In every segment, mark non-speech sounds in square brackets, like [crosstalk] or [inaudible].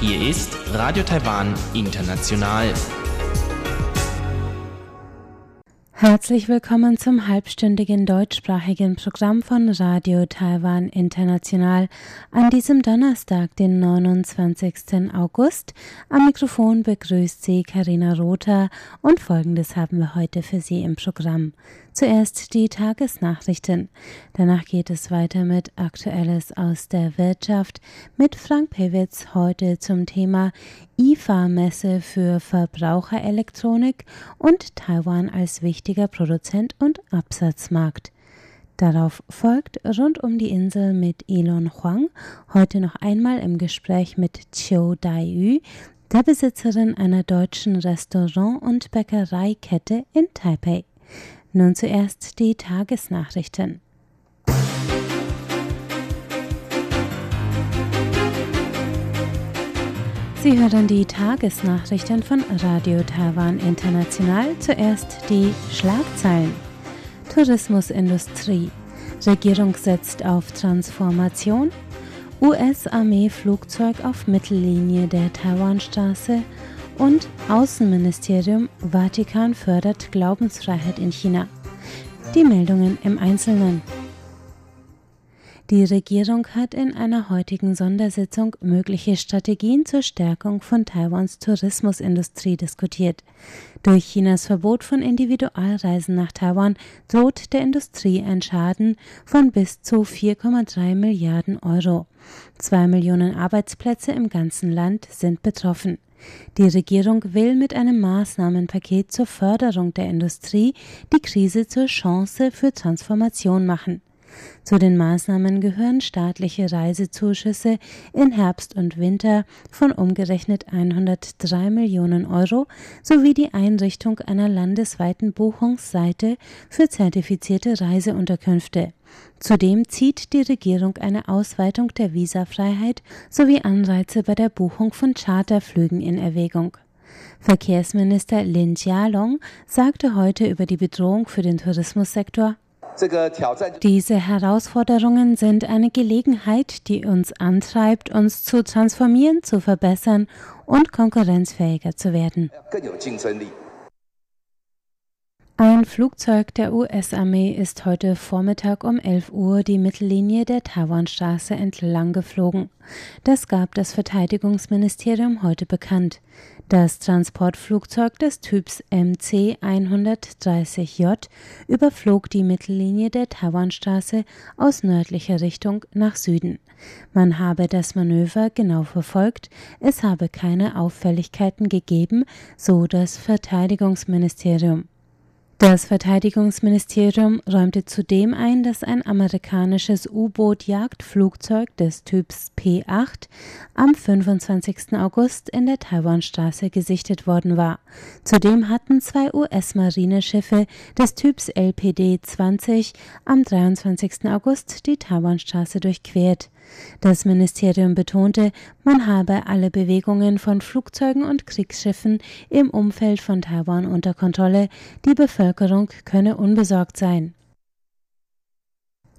Hier ist Radio Taiwan International. Herzlich willkommen zum halbstündigen deutschsprachigen Programm von Radio Taiwan International an diesem Donnerstag, den 29. August. Am Mikrofon begrüßt Sie Karina Rother und Folgendes haben wir heute für Sie im Programm. Zuerst die Tagesnachrichten. Danach geht es weiter mit Aktuelles aus der Wirtschaft mit Frank Pewitz heute zum Thema IFA-Messe für Verbraucherelektronik und Taiwan als wichtiger Produzent und Absatzmarkt. Darauf folgt rund um die Insel mit Elon Huang, heute noch einmal im Gespräch mit Chiu Dai-yu, der Besitzerin einer deutschen Restaurant- und Bäckereikette in Taipei. Nun zuerst die Tagesnachrichten. Sie hören die Tagesnachrichten von Radio Taiwan International. Zuerst die Schlagzeilen. Tourismusindustrie. Regierung setzt auf Transformation. US-Armee-Flugzeug auf Mittellinie der Taiwanstraße und Außenministerium Vatikan fördert Glaubensfreiheit in China. Die Meldungen im Einzelnen. Die Regierung hat in einer heutigen Sondersitzung mögliche Strategien zur Stärkung von Taiwans Tourismusindustrie diskutiert. Durch Chinas Verbot von Individualreisen nach Taiwan droht der Industrie ein Schaden von bis zu 4,3 Milliarden Euro. Zwei Millionen Arbeitsplätze im ganzen Land sind betroffen. Die Regierung will mit einem Maßnahmenpaket zur Förderung der Industrie die Krise zur Chance für Transformation machen. Zu den Maßnahmen gehören staatliche Reisezuschüsse in Herbst und Winter von umgerechnet 103 Millionen Euro sowie die Einrichtung einer landesweiten Buchungsseite für zertifizierte Reiseunterkünfte. Zudem zieht die Regierung eine Ausweitung der Visafreiheit sowie Anreize bei der Buchung von Charterflügen in Erwägung. Verkehrsminister Lin Jialong sagte heute über die Bedrohung für den Tourismussektor diese Herausforderungen sind eine Gelegenheit, die uns antreibt, uns zu transformieren, zu verbessern und konkurrenzfähiger zu werden. Ein Flugzeug der US-Armee ist heute Vormittag um 11 Uhr die Mittellinie der Taiwanstraße entlang geflogen. Das gab das Verteidigungsministerium heute bekannt. Das Transportflugzeug des Typs MC-130J überflog die Mittellinie der Taiwanstraße aus nördlicher Richtung nach Süden. Man habe das Manöver genau verfolgt, es habe keine Auffälligkeiten gegeben, so das Verteidigungsministerium. Das Verteidigungsministerium räumte zudem ein, dass ein amerikanisches U-Boot-Jagdflugzeug des Typs P-8 am 25. August in der Taiwanstraße gesichtet worden war. Zudem hatten zwei US-Marineschiffe des Typs LPD-20 am 23. August die Taiwanstraße durchquert. Das Ministerium betonte, man habe alle Bewegungen von Flugzeugen und Kriegsschiffen im Umfeld von Taiwan unter Kontrolle, die Bevölkerung könne unbesorgt sein.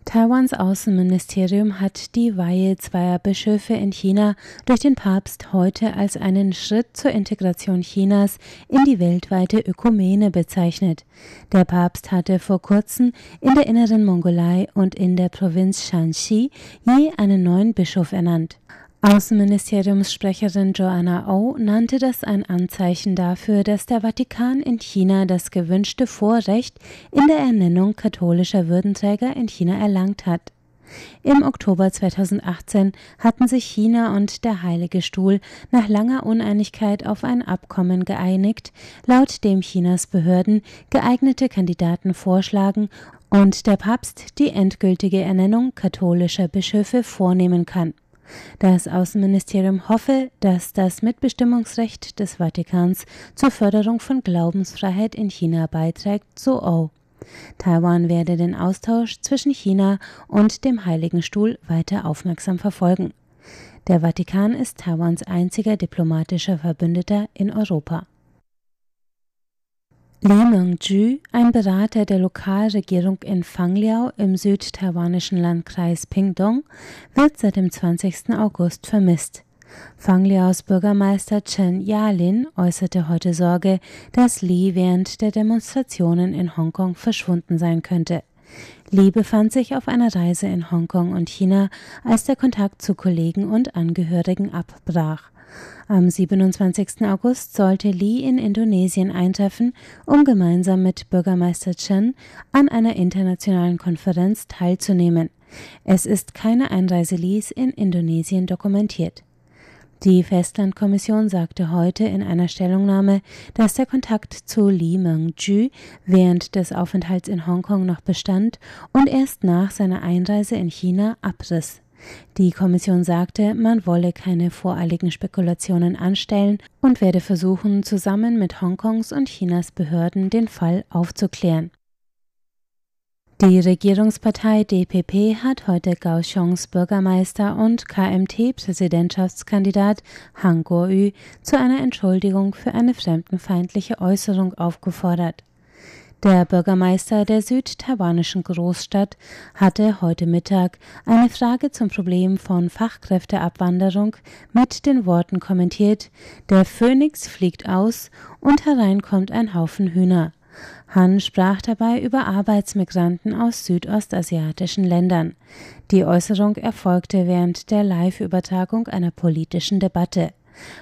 Taiwans Außenministerium hat die Weihe zweier Bischöfe in China durch den Papst heute als einen Schritt zur Integration Chinas in die weltweite Ökumene bezeichnet. Der Papst hatte vor kurzem in der inneren Mongolei und in der Provinz Shanxi je einen neuen Bischof ernannt. Außenministeriumssprecherin Joanna O nannte das ein Anzeichen dafür, dass der Vatikan in China das gewünschte Vorrecht in der Ernennung katholischer Würdenträger in China erlangt hat. Im Oktober 2018 hatten sich China und der Heilige Stuhl nach langer Uneinigkeit auf ein Abkommen geeinigt, laut dem Chinas Behörden geeignete Kandidaten vorschlagen und der Papst die endgültige Ernennung katholischer Bischöfe vornehmen kann. Das Außenministerium hoffe, dass das Mitbestimmungsrecht des Vatikans zur Förderung von Glaubensfreiheit in China beiträgt, so O. Taiwan werde den Austausch zwischen China und dem Heiligen Stuhl weiter aufmerksam verfolgen. Der Vatikan ist Taiwans einziger diplomatischer Verbündeter in Europa. Lee Meng-ju, ein Berater der Lokalregierung in Fangliao im südtaiwanischen Landkreis Pingdong, wird seit dem 20. August vermisst. Fangliaos Bürgermeister Chen Yalin äußerte heute Sorge, dass Lee während der Demonstrationen in Hongkong verschwunden sein könnte. Lee befand sich auf einer Reise in Hongkong und China, als der Kontakt zu Kollegen und Angehörigen abbrach. Am 27. August sollte Lee in Indonesien eintreffen, um gemeinsam mit Bürgermeister Chen an einer internationalen Konferenz teilzunehmen. Es ist keine Einreise Lees in Indonesien dokumentiert. Die Festlandkommission sagte heute in einer Stellungnahme, dass der Kontakt zu Lee Meng-ju während des Aufenthalts in Hongkong noch bestand und erst nach seiner Einreise in China abriss. Die Kommission sagte, man wolle keine voreiligen Spekulationen anstellen und werde versuchen, zusammen mit Hongkongs und Chinas Behörden den Fall aufzuklären. Die Regierungspartei DPP hat heute Kaohsiungs Bürgermeister und KMT-Präsidentschaftskandidat Han Kuo-yu zu einer Entschuldigung für eine fremdenfeindliche Äußerung aufgefordert. Der Bürgermeister der südtaiwanischen Großstadt hatte heute Mittag eine Frage zum Problem von Fachkräfteabwanderung mit den Worten kommentiert, der Phönix fliegt aus und herein kommt ein Haufen Hühner. Han sprach dabei über Arbeitsmigranten aus südostasiatischen Ländern. Die Äußerung erfolgte während der Live-Übertragung einer politischen Debatte.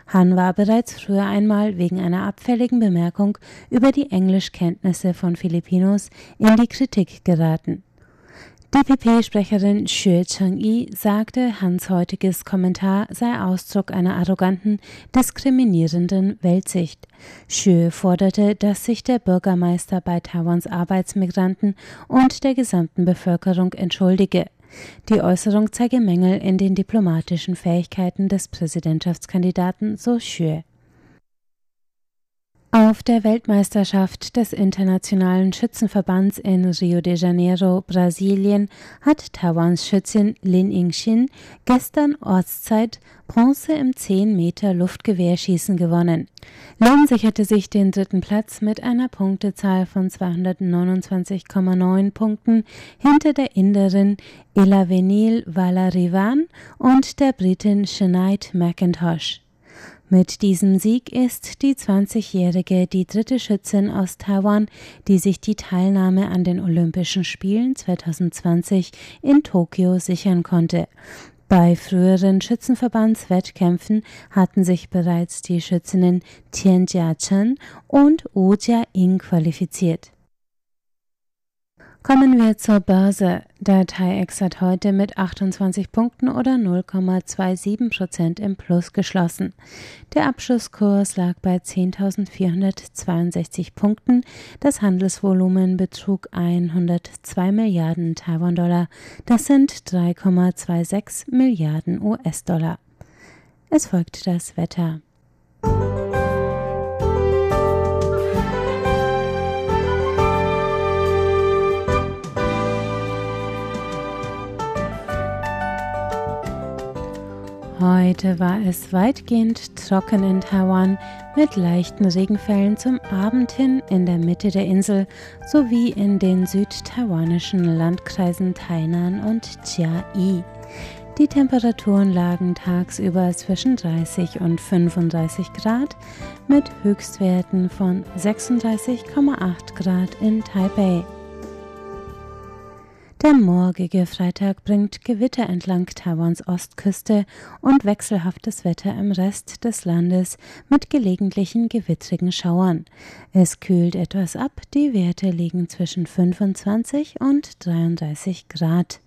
Han war bereits früher einmal wegen einer abfälligen Bemerkung über die Englischkenntnisse von Filipinos in die Kritik geraten. DPP-Sprecherin Xue Cheng-i sagte, Hans heutiges Kommentar sei Ausdruck einer arroganten, diskriminierenden Weltsicht. Xue forderte, dass sich der Bürgermeister bei Taiwans Arbeitsmigranten und der gesamten Bevölkerung entschuldige. Die Äußerung zeige Mängel in den diplomatischen Fähigkeiten des Präsidentschaftskandidaten, so Xue. Auf der Weltmeisterschaft des Internationalen Schützenverbands in Rio de Janeiro, Brasilien, hat Taiwans Schützin Lin Yingxin gestern Ortszeit Bronze im 10 Meter Luftgewehrschießen gewonnen. Lin sicherte sich den dritten Platz mit einer Punktezahl von 229,9 Punkten hinter der Inderin Elavenil Valarivan und der Britin Sinead McIntosh. Mit diesem Sieg ist die 20-Jährige die dritte Schützin aus Taiwan, die sich die Teilnahme an den Olympischen Spielen 2020 in Tokio sichern konnte. Bei früheren Schützenverbandswettkämpfen hatten sich bereits die Schützinnen Tian Jia Chen und Wu Jia Ying qualifiziert. Kommen wir zur Börse. Der TAIEX hat heute mit 28 Punkten oder 0,27 Prozent im Plus geschlossen. Der Abschlusskurs lag bei 10.462 Punkten. Das Handelsvolumen betrug 102 Milliarden Taiwan-Dollar. Das sind 3,26 Milliarden US-Dollar. Es folgt das Wetter. Heute war es weitgehend trocken in Taiwan mit leichten Regenfällen zum Abend hin in der Mitte der Insel sowie in den südtaiwanischen Landkreisen Tainan und Chiayi. Die Temperaturen lagen tagsüber zwischen 30 und 35 Grad mit Höchstwerten von 36,8 Grad in Taipei. Der morgige Freitag bringt Gewitter entlang Taiwans Ostküste und wechselhaftes Wetter im Rest des Landes mit gelegentlichen gewittrigen Schauern. Es kühlt etwas ab, die Werte liegen zwischen 25 und 33 Grad.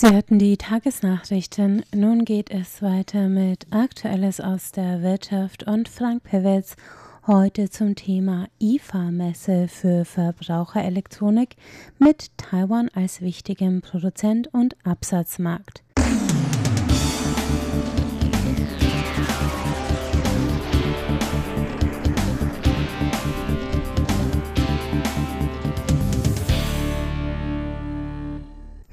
Sie hörten die Tagesnachrichten. Nun geht es weiter mit Aktuelles aus der Wirtschaft und Frank Pewitz heute zum Thema IFA-Messe für Verbraucherelektronik mit Taiwan als wichtigem Produzent und Absatzmarkt.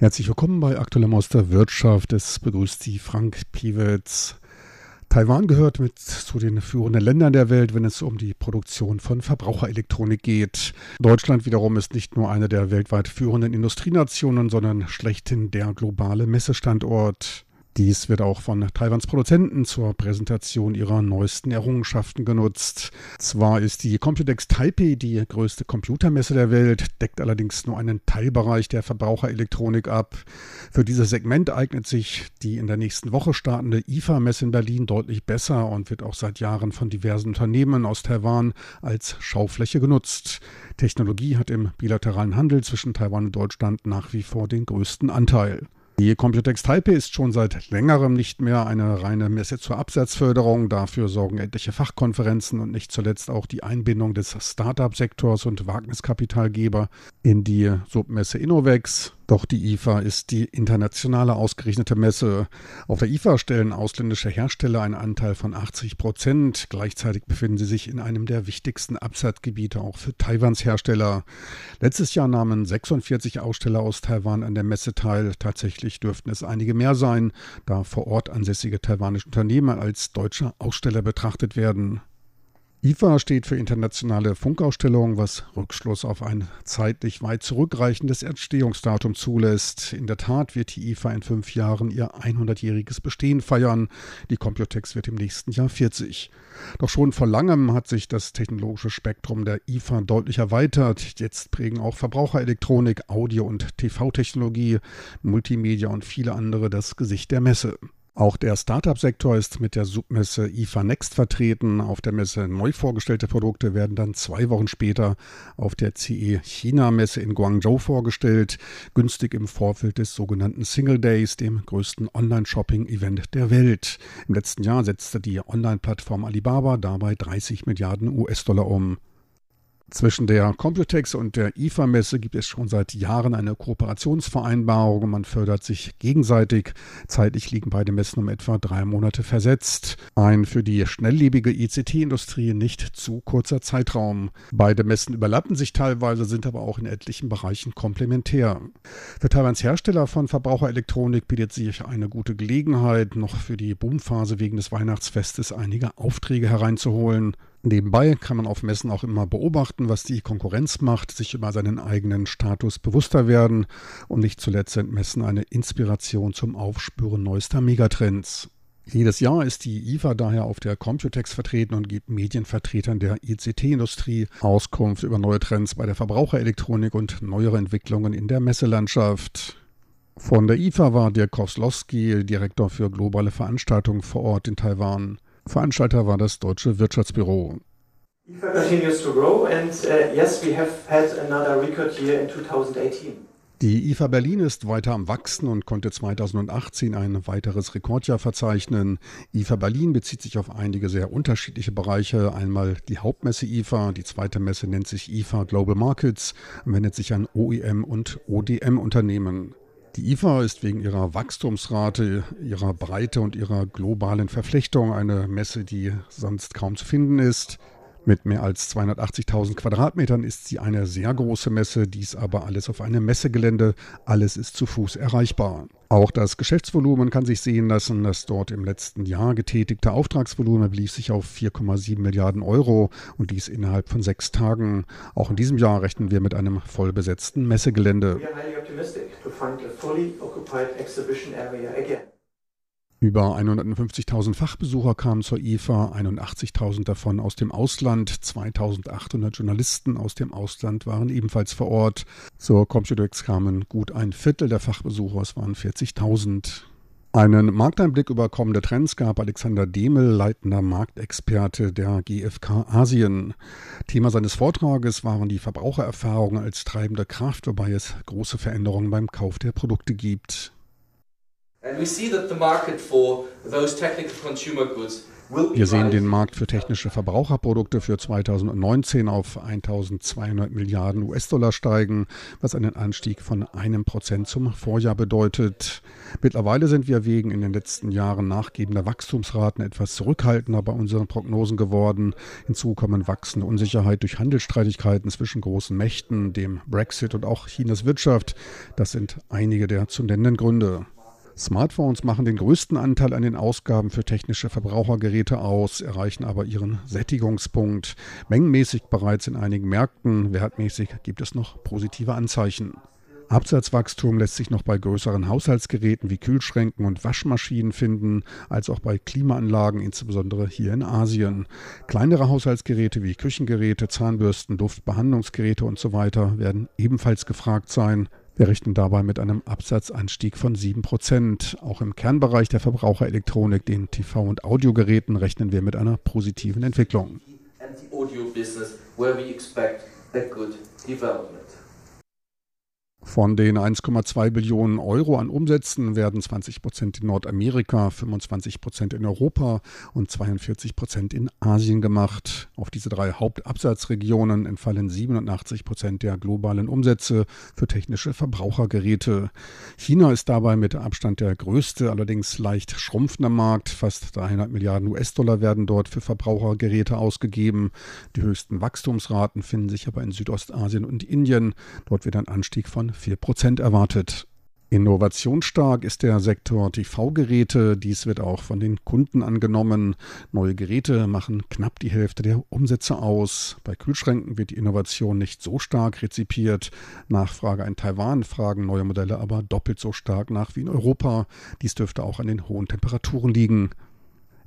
Herzlich willkommen bei Aktuellem aus der Wirtschaft. Es begrüßt Sie Frank Piewitz. Taiwan gehört mit zu den führenden Ländern der Welt, wenn es um die Produktion von Verbraucherelektronik geht. Deutschland wiederum ist nicht nur eine der weltweit führenden Industrienationen, sondern schlechthin der globale Messestandort. Dies wird auch von Taiwans Produzenten zur Präsentation ihrer neuesten Errungenschaften genutzt. Zwar ist die Computex Taipei die größte Computermesse der Welt, deckt allerdings nur einen Teilbereich der Verbraucherelektronik ab. Für dieses Segment eignet sich die in der nächsten Woche startende IFA-Messe in Berlin deutlich besser und wird auch seit Jahren von diversen Unternehmen aus Taiwan als Schaufläche genutzt. Technologie hat im bilateralen Handel zwischen Taiwan und Deutschland nach wie vor den größten Anteil. Die Computex Taipei ist schon seit längerem nicht mehr eine reine Messe zur Absatzförderung. Dafür sorgen etliche Fachkonferenzen und nicht zuletzt auch die Einbindung des Start-up-Sektors und Wagniskapitalgeber in die Submesse Innovex. Doch die IFA ist die internationale ausgerichtete Messe. Auf der IFA stellen ausländische Hersteller einen Anteil von 80 Prozent. Gleichzeitig befinden sie sich in einem der wichtigsten Absatzgebiete auch für Taiwans Hersteller. Letztes Jahr nahmen 46 Aussteller aus Taiwan an der Messe teil. Tatsächlich dürften es einige mehr sein, da vor Ort ansässige taiwanische Unternehmen als deutsche Aussteller betrachtet werden. IFA steht für internationale Funkausstellung, was Rückschluss auf ein zeitlich weit zurückreichendes Entstehungsdatum zulässt. In der Tat wird die IFA in fünf Jahren ihr 100-jähriges Bestehen feiern. Die Computex wird im nächsten Jahr 40. Doch schon vor langem hat sich das technologische Spektrum der IFA deutlich erweitert. Jetzt prägen auch Verbraucherelektronik, Audio- und TV-Technologie, Multimedia und viele andere das Gesicht der Messe. Auch der Startup-Sektor ist mit der Submesse IFA Next vertreten. Auf der Messe neu vorgestellte Produkte werden dann zwei Wochen später auf der CE China-Messe in Guangzhou vorgestellt, günstig im Vorfeld des sogenannten Single Days, dem größten Online-Shopping-Event der Welt. Im letzten Jahr setzte die Online-Plattform Alibaba dabei 30 Milliarden US-Dollar um. Zwischen der Computex und der IFA-Messe gibt es schon seit Jahren eine Kooperationsvereinbarung. Man fördert sich gegenseitig. Zeitlich liegen beide Messen um etwa drei Monate versetzt. Ein für die schnelllebige ICT-Industrie nicht zu kurzer Zeitraum. Beide Messen überlappen sich teilweise, sind aber auch in etlichen Bereichen komplementär. Für Taiwans Hersteller von Verbraucherelektronik bietet sich eine gute Gelegenheit, noch für die Boomphase wegen des Weihnachtsfestes einige Aufträge hereinzuholen. Nebenbei kann man auf Messen auch immer beobachten, was die Konkurrenz macht, sich über seinen eigenen Status bewusster werden und nicht zuletzt sind Messen eine Inspiration zum Aufspüren neuester Megatrends. Jedes Jahr ist die IFA daher auf der Computex vertreten und gibt Medienvertretern der ICT-Industrie Auskunft über neue Trends bei der Verbraucherelektronik und neuere Entwicklungen in der Messelandschaft. Von der IFA war Dirk Koslowski, Direktor für globale Veranstaltungen vor Ort in Taiwan. Veranstalter war das Deutsche Wirtschaftsbüro. IFA continues to grow and uh, yes, we have had another record year in 2018. Die IFA Berlin ist weiter am Wachsen und konnte 2018 ein weiteres Rekordjahr verzeichnen. IFA Berlin bezieht sich auf einige sehr unterschiedliche Bereiche. Einmal die Hauptmesse IFA, die zweite Messe nennt sich IFA Global Markets und wendet sich an OEM und ODM-Unternehmen. Die IFA ist wegen ihrer Wachstumsrate, ihrer Breite und ihrer globalen Verflechtung eine Messe, die sonst kaum zu finden ist. Mit mehr als 280.000 Quadratmetern ist sie eine sehr große Messe, dies aber alles auf einem Messegelände. Alles ist zu Fuß erreichbar. Auch das Geschäftsvolumen kann sich sehen lassen. Das dort im letzten Jahr getätigte Auftragsvolumen belief sich auf 4,7 Milliarden Euro und dies innerhalb von sechs Tagen. Auch in diesem Jahr rechnen wir mit einem vollbesetzten Messegelände. We are highly optimistic to find a fully occupied exhibition area again. Über 150.000 Fachbesucher kamen zur IFA, 81.000 davon aus dem Ausland, 2.800 Journalisten aus dem Ausland waren ebenfalls vor Ort. Zur Computex kamen gut ein Viertel der Fachbesucher, es waren 40.000. Einen Markteinblick über kommende Trends gab Alexander Demel, leitender Marktexperte der GfK Asien. Thema seines Vortrages waren die Verbrauchererfahrungen als treibende Kraft, wobei es große Veränderungen beim Kauf der Produkte gibt. Wir sehen den Markt für technische Verbraucherprodukte für 2019 auf 1200 Milliarden US-Dollar steigen, was einen Anstieg von einem Prozent zum Vorjahr bedeutet. Mittlerweile sind wir wegen in den letzten Jahren nachgebender Wachstumsraten etwas zurückhaltender bei unseren Prognosen geworden. Hinzu kommen wachsende Unsicherheit durch Handelsstreitigkeiten zwischen großen Mächten, dem Brexit und auch Chinas Wirtschaft. Das sind einige der zu nennenden Gründe. Smartphones machen den größten Anteil an den Ausgaben für technische Verbrauchergeräte aus, erreichen aber ihren Sättigungspunkt. Mengenmäßig bereits in einigen Märkten, wertmäßig gibt es noch positive Anzeichen. Absatzwachstum lässt sich noch bei größeren Haushaltsgeräten wie Kühlschränken und Waschmaschinen finden, als auch bei Klimaanlagen, insbesondere hier in Asien. Kleinere Haushaltsgeräte wie Küchengeräte, Zahnbürsten, Duftbehandlungsgeräte usw. So werden ebenfalls gefragt sein. Wir rechnen dabei mit einem Absatzanstieg von 7 Prozent. Auch im Kernbereich der Verbraucherelektronik, den TV- und Audiogeräten, rechnen wir mit einer positiven Entwicklung. Von den 1,2 Billionen Euro an Umsätzen werden 20 Prozent in Nordamerika, 25 Prozent in Europa und 42 Prozent in Asien gemacht. Auf diese drei Hauptabsatzregionen entfallen 87 Prozent der globalen Umsätze für technische Verbrauchergeräte. China ist dabei mit Abstand der größte, allerdings leicht schrumpfende Markt. Fast 300 Milliarden US-Dollar werden dort für Verbrauchergeräte ausgegeben. Die höchsten Wachstumsraten finden sich aber in Südostasien und Indien. Dort wird ein Anstieg von 4% erwartet. Innovationsstark ist der Sektor TV-Geräte. Dies wird auch von den Kunden angenommen. Neue Geräte machen knapp die Hälfte der Umsätze aus. Bei Kühlschränken wird die Innovation nicht so stark rezipiert. Nachfrage in Taiwan fragen neue Modelle aber doppelt so stark nach wie in Europa. Dies dürfte auch an den hohen Temperaturen liegen.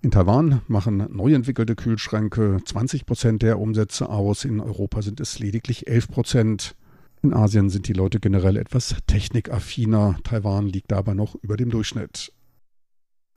In Taiwan machen neu entwickelte Kühlschränke 20 Prozent der Umsätze aus. In Europa sind es lediglich 11 Prozent. In Asien sind die Leute generell etwas technikaffiner. Taiwan liegt dabei noch über dem Durchschnitt.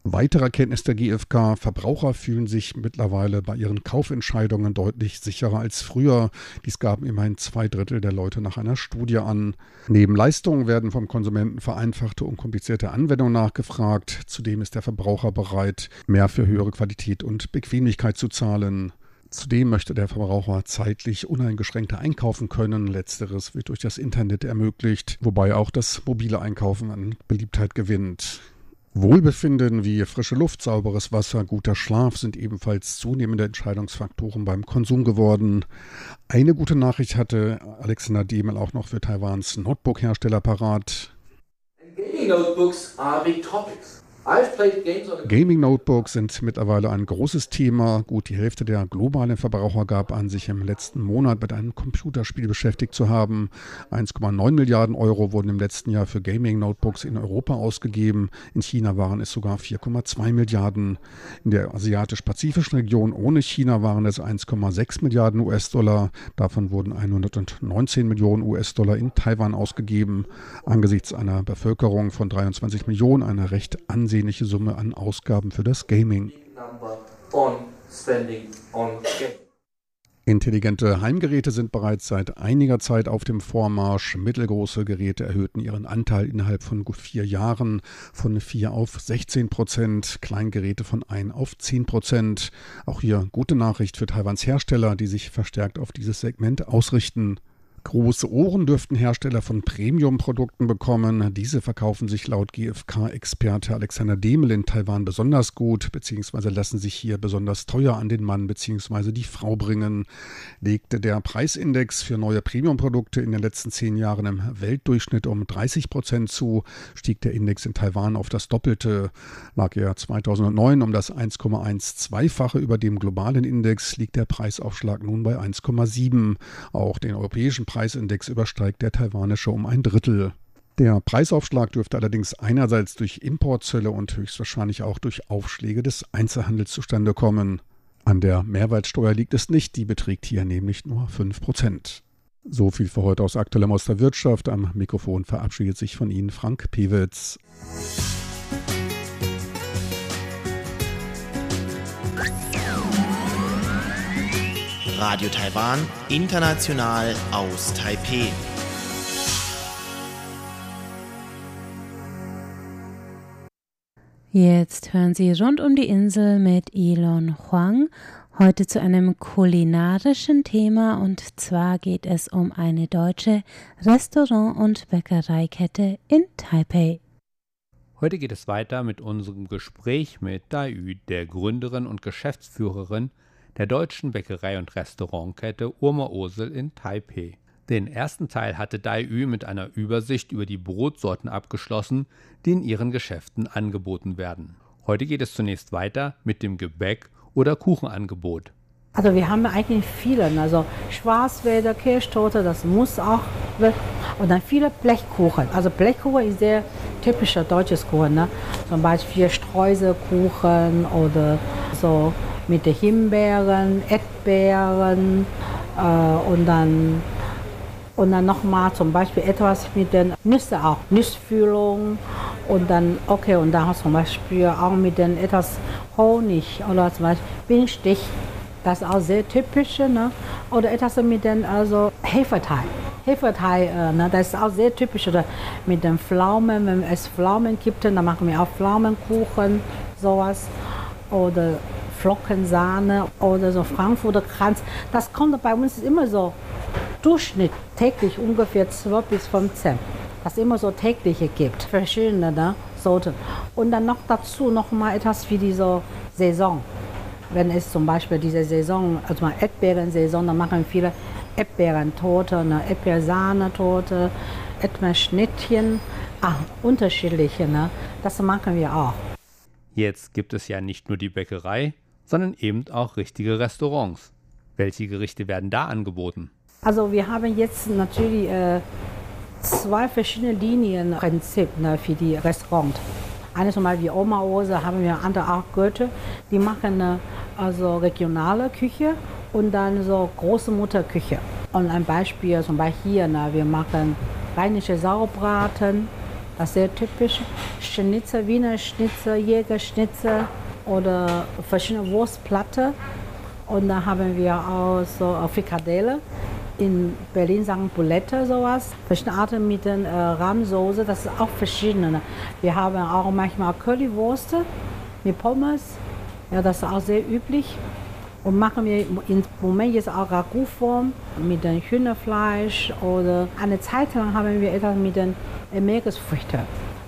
Weitere Erkenntnis der GfK, Verbraucher fühlen sich mittlerweile bei ihren Kaufentscheidungen deutlich sicherer als früher. Dies gaben immerhin zwei Drittel der Leute nach einer Studie an. Neben Leistungen werden vom Konsumenten vereinfachte und komplizierte Anwendungen nachgefragt. Zudem ist der Verbraucher bereit, mehr für höhere Qualität und Bequemlichkeit zu zahlen. Zudem möchte der Verbraucher zeitlich uneingeschränkter einkaufen können. Letzteres wird durch das Internet ermöglicht, wobei auch das mobile Einkaufen an Beliebtheit gewinnt. Wohlbefinden wie frische Luft, sauberes Wasser, guter Schlaf sind ebenfalls zunehmende Entscheidungsfaktoren beim Konsum geworden. Eine gute Nachricht hatte Alexander Demel auch noch für Taiwans Notebook-Hersteller parat. Gaming notebooks are big topics. Gaming Notebooks sind mittlerweile ein großes Thema. Gut die Hälfte der globalen Verbraucher gab an, sich im letzten Monat mit einem Computerspiel beschäftigt zu haben. 1,9 Milliarden Euro wurden im letzten Jahr für Gaming Notebooks in Europa ausgegeben. In China waren es sogar 4,2 Milliarden. In der asiatisch-pazifischen Region ohne China waren es 1,6 Milliarden US-Dollar. Davon wurden 119 Millionen US-Dollar in Taiwan ausgegeben. Angesichts einer Bevölkerung von 23 Millionen eine recht ansehnliche ansehnliche Summe an Ausgaben für das Gaming. Intelligente Heimgeräte sind bereits seit einiger Zeit auf dem Vormarsch. Mittelgroße Geräte erhöhten ihren Anteil innerhalb von gut vier Jahren von 4 auf 16 Prozent, Kleingeräte von 1 auf 10 Prozent. Auch hier gute Nachricht für Taiwans Hersteller, die sich verstärkt auf dieses Segment ausrichten. Große Ohren dürften Hersteller von Premium-Produkten bekommen. Diese verkaufen sich laut GfK-Experte Alexander Demel in Taiwan besonders gut, beziehungsweise lassen sich hier besonders teuer an den Mann beziehungsweise die Frau bringen. Legte der Preisindex für neue Premium-Produkte in den letzten zehn Jahren im Weltdurchschnitt um 30 Prozent zu, stieg der Index in Taiwan auf das Doppelte. Lag er 2009 um das 1,12-fache über dem globalen Index, liegt der Preisaufschlag nun bei 1,7. Auch den europäischen Preisindex übersteigt der taiwanische um ein Drittel. Der Preisaufschlag dürfte allerdings einerseits durch Importzölle und höchstwahrscheinlich auch durch Aufschläge des Einzelhandels zustande kommen. An der Mehrwertsteuer liegt es nicht, die beträgt hier nämlich nur 5%. So viel für heute aus aktuellem aus der Wirtschaft. Am Mikrofon verabschiedet sich von Ihnen Frank Pewitz. Radio Taiwan, international aus Taipeh. Jetzt hören Sie rund um die Insel mit Elon Huang. Heute zu einem kulinarischen Thema und zwar geht es um eine deutsche Restaurant- und Bäckereikette in Taipei. Heute geht es weiter mit unserem Gespräch mit Dai Yu, der Gründerin und Geschäftsführerin der deutschen Bäckerei- und Restaurantkette Urma Osel in Taipei. Den ersten Teil hatte Dai Yu mit einer Übersicht über die Brotsorten abgeschlossen, die in ihren Geschäften angeboten werden. Heute geht es zunächst weiter mit dem Gebäck- oder Kuchenangebot. Also wir haben eigentlich viele, also Schwarzwälder, Kirschtorte, das muss auch und dann viele Blechkuchen. Also Blechkuchen ist sehr typischer deutsches Kuchen, ne? zum Beispiel Streuselkuchen oder so mit den Himbeeren, Erdbeeren äh, und dann und dann nochmal zum Beispiel etwas mit den Nüssen auch, Nussfüllung und dann, okay, und dann zum Beispiel auch mit den etwas Honig oder zum Beispiel Bienenstich, das ist auch sehr typisch, ne? oder etwas mit den also Hefeteig. Hefeteig, äh, ne? das ist auch sehr typisch, oder mit den Pflaumen, wenn es Pflaumen gibt, dann machen wir auch Pflaumenkuchen, sowas, oder Flockensahne oder so Frankfurter Kranz. Das kommt bei uns immer so Durchschnitt täglich ungefähr 12 bis 15. Was immer so tägliche gibt, verschiedene ne, Sorten. Und dann noch dazu noch mal etwas für diese Saison. Wenn es zum Beispiel diese Saison, also mal Erdbeeren-Saison, dann machen viele Erdbeerentorte, eine Erdbeersahnetorte, Erdbeerschnittchen, ah, unterschiedliche, ne? Das machen wir auch. Jetzt gibt es ja nicht nur die Bäckerei, sondern eben auch richtige Restaurants. Welche Gerichte werden da angeboten? Also wir haben jetzt natürlich äh, zwei verschiedene Linien Prinzip ne, für die Restaurant. Eine zum Beispiel Oma Ose haben wir andere auch Goethe, die machen äh, also regionale Küche und dann so große Mutterküche. Und ein Beispiel zum Beispiel hier, ne, wir machen rheinische Sauerbraten, das ist sehr typisch. Schnitzel, Wiener Schnitzel, Jägerschnitzel oder verschiedene Wurstplatte. Und dann haben wir auch so Frikadelle in Berlin sagen Bulette sowas. Verschiedene Arten mit den äh, Rahmsoße, das ist auch verschiedene. Wir haben auch manchmal Currywurst mit Pommes. Ja, das ist auch sehr üblich. Und machen wir im Moment jetzt auch Ragout-Form mit dem Hühnerfleisch oder eine Zeit lang haben wir etwas mit den Meeresfrüchten.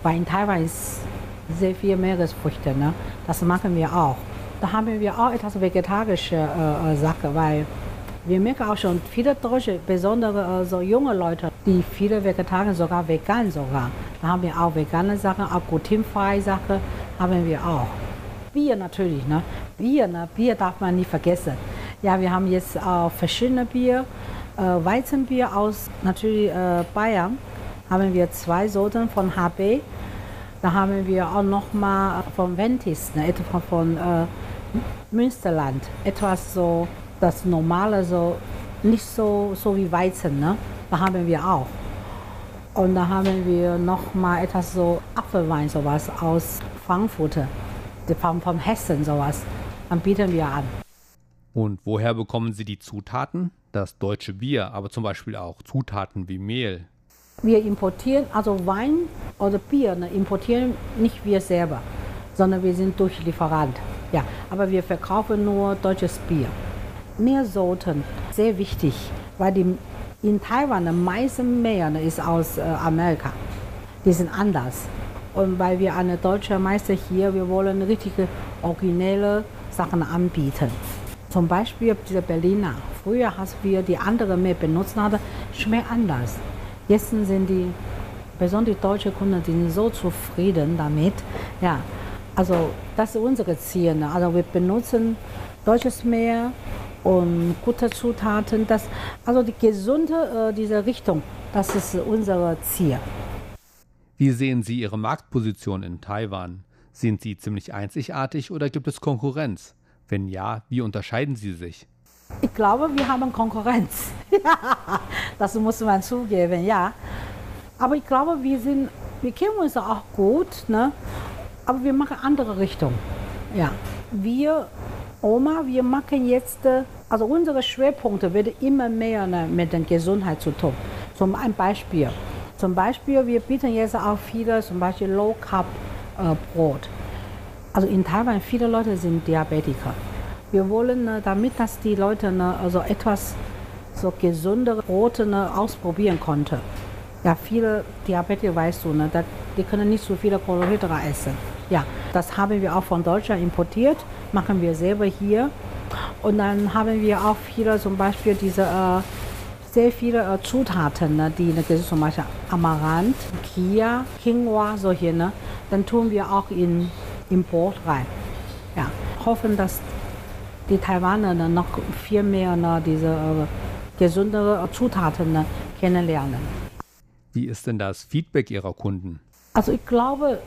Weil in Taiwan ist sehr viel Meeresfrüchte, ne? das machen wir auch. Da haben wir auch etwas vegetarische äh, äh Sache, weil wir merken auch schon viele Deutsche, besonders also junge Leute, die viele Vegetarier, sogar vegan sogar. Da haben wir auch vegane Sachen, auch glutenfreie Sachen haben wir auch. Bier natürlich, ne? Bier, ne? Bier darf man nicht vergessen. Ja, wir haben jetzt auch verschiedene Bier. Äh, Weizenbier aus natürlich äh, Bayern haben wir zwei Sorten von HB. Da haben wir auch noch mal von Ventis, ne? etwa von äh, Münsterland, etwas so das normale so nicht so, so wie Weizen, ne? Da haben wir auch. Und da haben wir noch mal etwas so Apfelwein, sowas aus Frankfurt, vom, vom Hessen, sowas. Dann bieten wir an. Und woher bekommen Sie die Zutaten? Das deutsche Bier, aber zum Beispiel auch Zutaten wie Mehl. Wir importieren, also Wein oder Bier, ne, importieren nicht wir selber, sondern wir sind Durchlieferant. Ja, aber wir verkaufen nur deutsches Bier mehr Sorten, sehr wichtig, weil die in Taiwan die meisten Meer ist aus äh, Amerika. Die sind anders. Und weil wir eine deutsche Meister hier, wir wollen richtige originelle Sachen anbieten. Zum Beispiel diese Berliner. Früher hast wir die andere mehr benutzt, hatte, schmeckt anders. Jetzt sind die, besonders die deutschen Kunden, die sind so zufrieden damit. Ja, also das ist unsere Ziel. Ne? Also wir benutzen deutsches Meer und gute Zutaten. Das, also die gesunde, äh, diese Richtung, das ist unser Ziel. Wie sehen Sie Ihre Marktposition in Taiwan? Sind Sie ziemlich einzigartig oder gibt es Konkurrenz? Wenn ja, wie unterscheiden Sie sich? Ich glaube, wir haben Konkurrenz. [laughs] das muss man zugeben, ja. Aber ich glaube, wir sind, wir kennen uns auch gut, ne? aber wir machen andere Richtungen. Ja. Wir Oma, wir machen jetzt, äh, also unsere Schwerpunkte werden immer mehr ne, mit der Gesundheit zu tun. Zum ein Beispiel. Zum Beispiel, wir bieten jetzt auch viele, zum Beispiel Low Carb äh, Brot. Also in Taiwan viele Leute sind Diabetiker. Wir wollen, äh, damit dass die Leute ne, also etwas so gesundere Brote ne, ausprobieren konnten. Ja, viele Diabetiker, weißt du, ne, die können nicht so viele Kohlenhydrate essen. Ja, das haben wir auch von Deutschland importiert, machen wir selber hier. Und dann haben wir auch viele, zum Beispiel diese äh, sehr viele äh, Zutaten, ne, die ne, zum Beispiel Amaranth, Kia, Quinoa, solche, ne, dann tun wir auch in, in Brot rein. Ja, hoffen, dass die Taiwaner ne, noch viel mehr ne, diese äh, gesündere Zutaten ne, kennenlernen. Wie ist denn das Feedback Ihrer Kunden? Also ich glaube,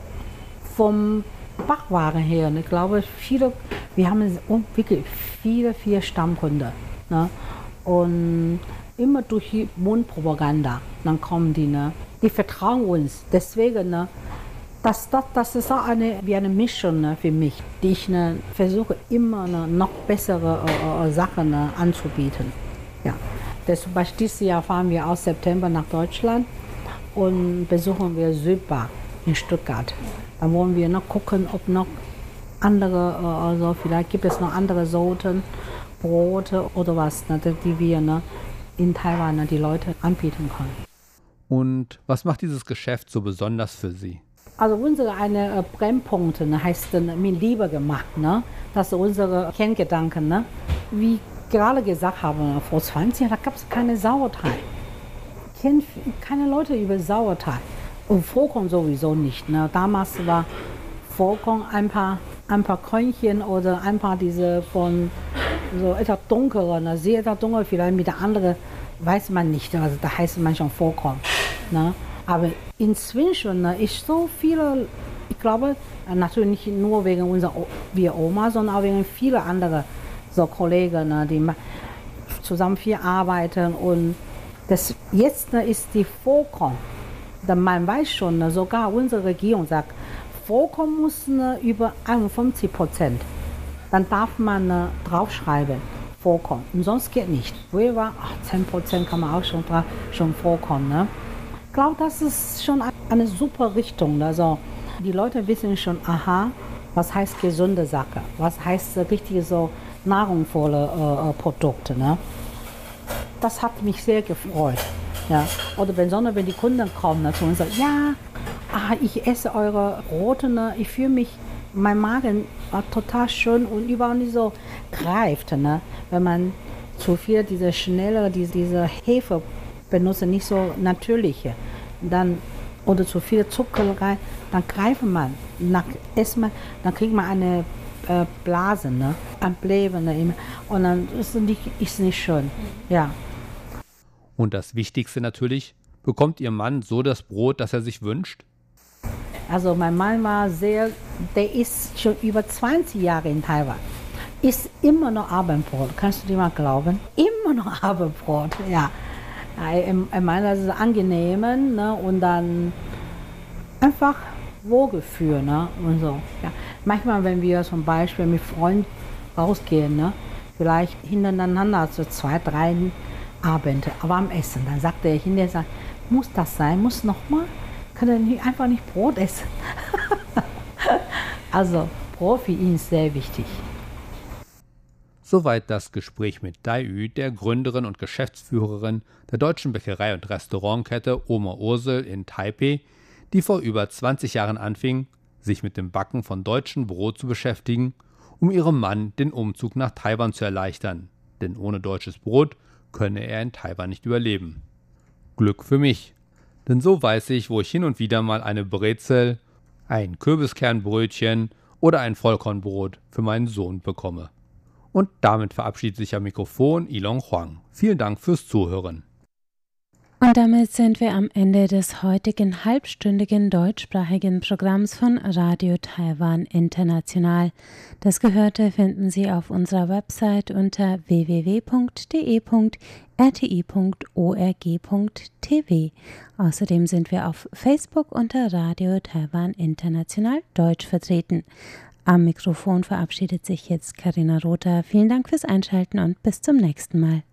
vom Backwaren her, ne, ich glaube, viele, wir haben wirklich viele, viele Stammkunden. Ne? Und immer durch die Mundpropaganda, dann kommen die, ne? die vertrauen uns. Deswegen, ne? Das, das, das ist eine, wie eine Mischung ne, für mich, die ich ne, versuche immer ne, noch bessere äh, äh Sachen anzubieten. Ja. Das, zum Beispiel dieses Jahr fahren wir aus September nach Deutschland und besuchen wir Südbar in Stuttgart. Da wollen wir noch gucken, ob noch andere, äh, also vielleicht gibt es noch andere Sorten, Brote oder was, die wir in Taiwan die Leute anbieten können. Und was macht dieses Geschäft so besonders für Sie? Also unsere eine äh, Brennpunkte ne, heißt äh, mit Liebe gemacht. Ne? Das ist unsere Kerngedanken. Ne? Wie gerade gesagt habe, vor 20 Jahren gab es keine Sauerteig. Keine Leute über Sauerteig. Und Vollkorn sowieso nicht. Ne? Damals war Vollkorn ein paar, ein paar Krönchen oder ein paar diese von so etwas dunklere, ne? sehr dunkel, vielleicht mit der anderen weiß man nicht. Also da heißt man schon Vollkorn. Ne? Aber inzwischen ne, ist so viele, ich glaube, natürlich nicht nur wegen unserer wir Oma, sondern auch wegen vieler anderer so Kollegen, ne, die zusammen viel arbeiten und das jetzt ne, ist die Vorkommen. Man weiß schon, sogar unsere Regierung sagt, Vorkommen muss über 51 Prozent. Dann darf man draufschreiben, Vorkommen. Und sonst geht nicht. Früher war 10 Prozent kann man auch schon, schon vorkommen. Ne? Glaube, das ist schon eine super Richtung. Also die Leute wissen schon, aha, was heißt gesunde Sache, was heißt richtige so nahrungsvolle äh, äh, Produkte. Ne? Das hat mich sehr gefreut. Ja. Oder besonders wenn die Kunden kommen zu uns und sagen, ja, ah, ich esse eure Brote, ne? ich fühle mich, mein Magen war total schön und überhaupt nicht so greift. Ne? Wenn man zu viel diese schnelle, diese, diese Hefe benutzt, nicht so natürliche, dann oder zu viel Zucker rein, dann greift man nach Essen, dann kriegt man eine äh, Blase, ne? Ein Bläven, ne? Und dann ist es nicht, ist nicht schön. Ja. Und das Wichtigste natürlich, bekommt Ihr Mann so das Brot, das er sich wünscht? Also mein Mann war sehr, der ist schon über 20 Jahre in Taiwan. Ist immer noch Abendbrot, kannst du dir mal glauben? Immer noch Abendbrot, ja. Er meint, das ist angenehm ne? und dann einfach Wohlgefühl ne? und so. Ja. Manchmal, wenn wir zum Beispiel mit Freunden rausgehen, ne? vielleicht hintereinander, so zwei, drei Abende, aber am Essen, dann sagt er hinterher, muss das sein, muss nochmal? Kann er nicht, einfach nicht Brot essen? [laughs] also ihn ist sehr wichtig. Soweit das Gespräch mit Dai Yu, der Gründerin und Geschäftsführerin der deutschen Bäckerei- und Restaurantkette Oma Ursel in Taipei, die vor über 20 Jahren anfing, sich mit dem Backen von deutschem Brot zu beschäftigen, um ihrem Mann den Umzug nach Taiwan zu erleichtern, denn ohne deutsches Brot könne er in Taiwan nicht überleben. Glück für mich, denn so weiß ich, wo ich hin und wieder mal eine Brezel, ein Kürbiskernbrötchen oder ein Vollkornbrot für meinen Sohn bekomme. Und damit verabschiedet sich am Mikrofon Ilong Huang. Vielen Dank fürs Zuhören. Und damit sind wir am Ende des heutigen halbstündigen deutschsprachigen Programms von Radio Taiwan International. Das Gehörte finden Sie auf unserer Website unter www.rti.org.tv. Außerdem sind wir auf Facebook unter Radio Taiwan International Deutsch vertreten. Am Mikrofon verabschiedet sich jetzt Karina Rother. Vielen Dank fürs Einschalten und bis zum nächsten Mal.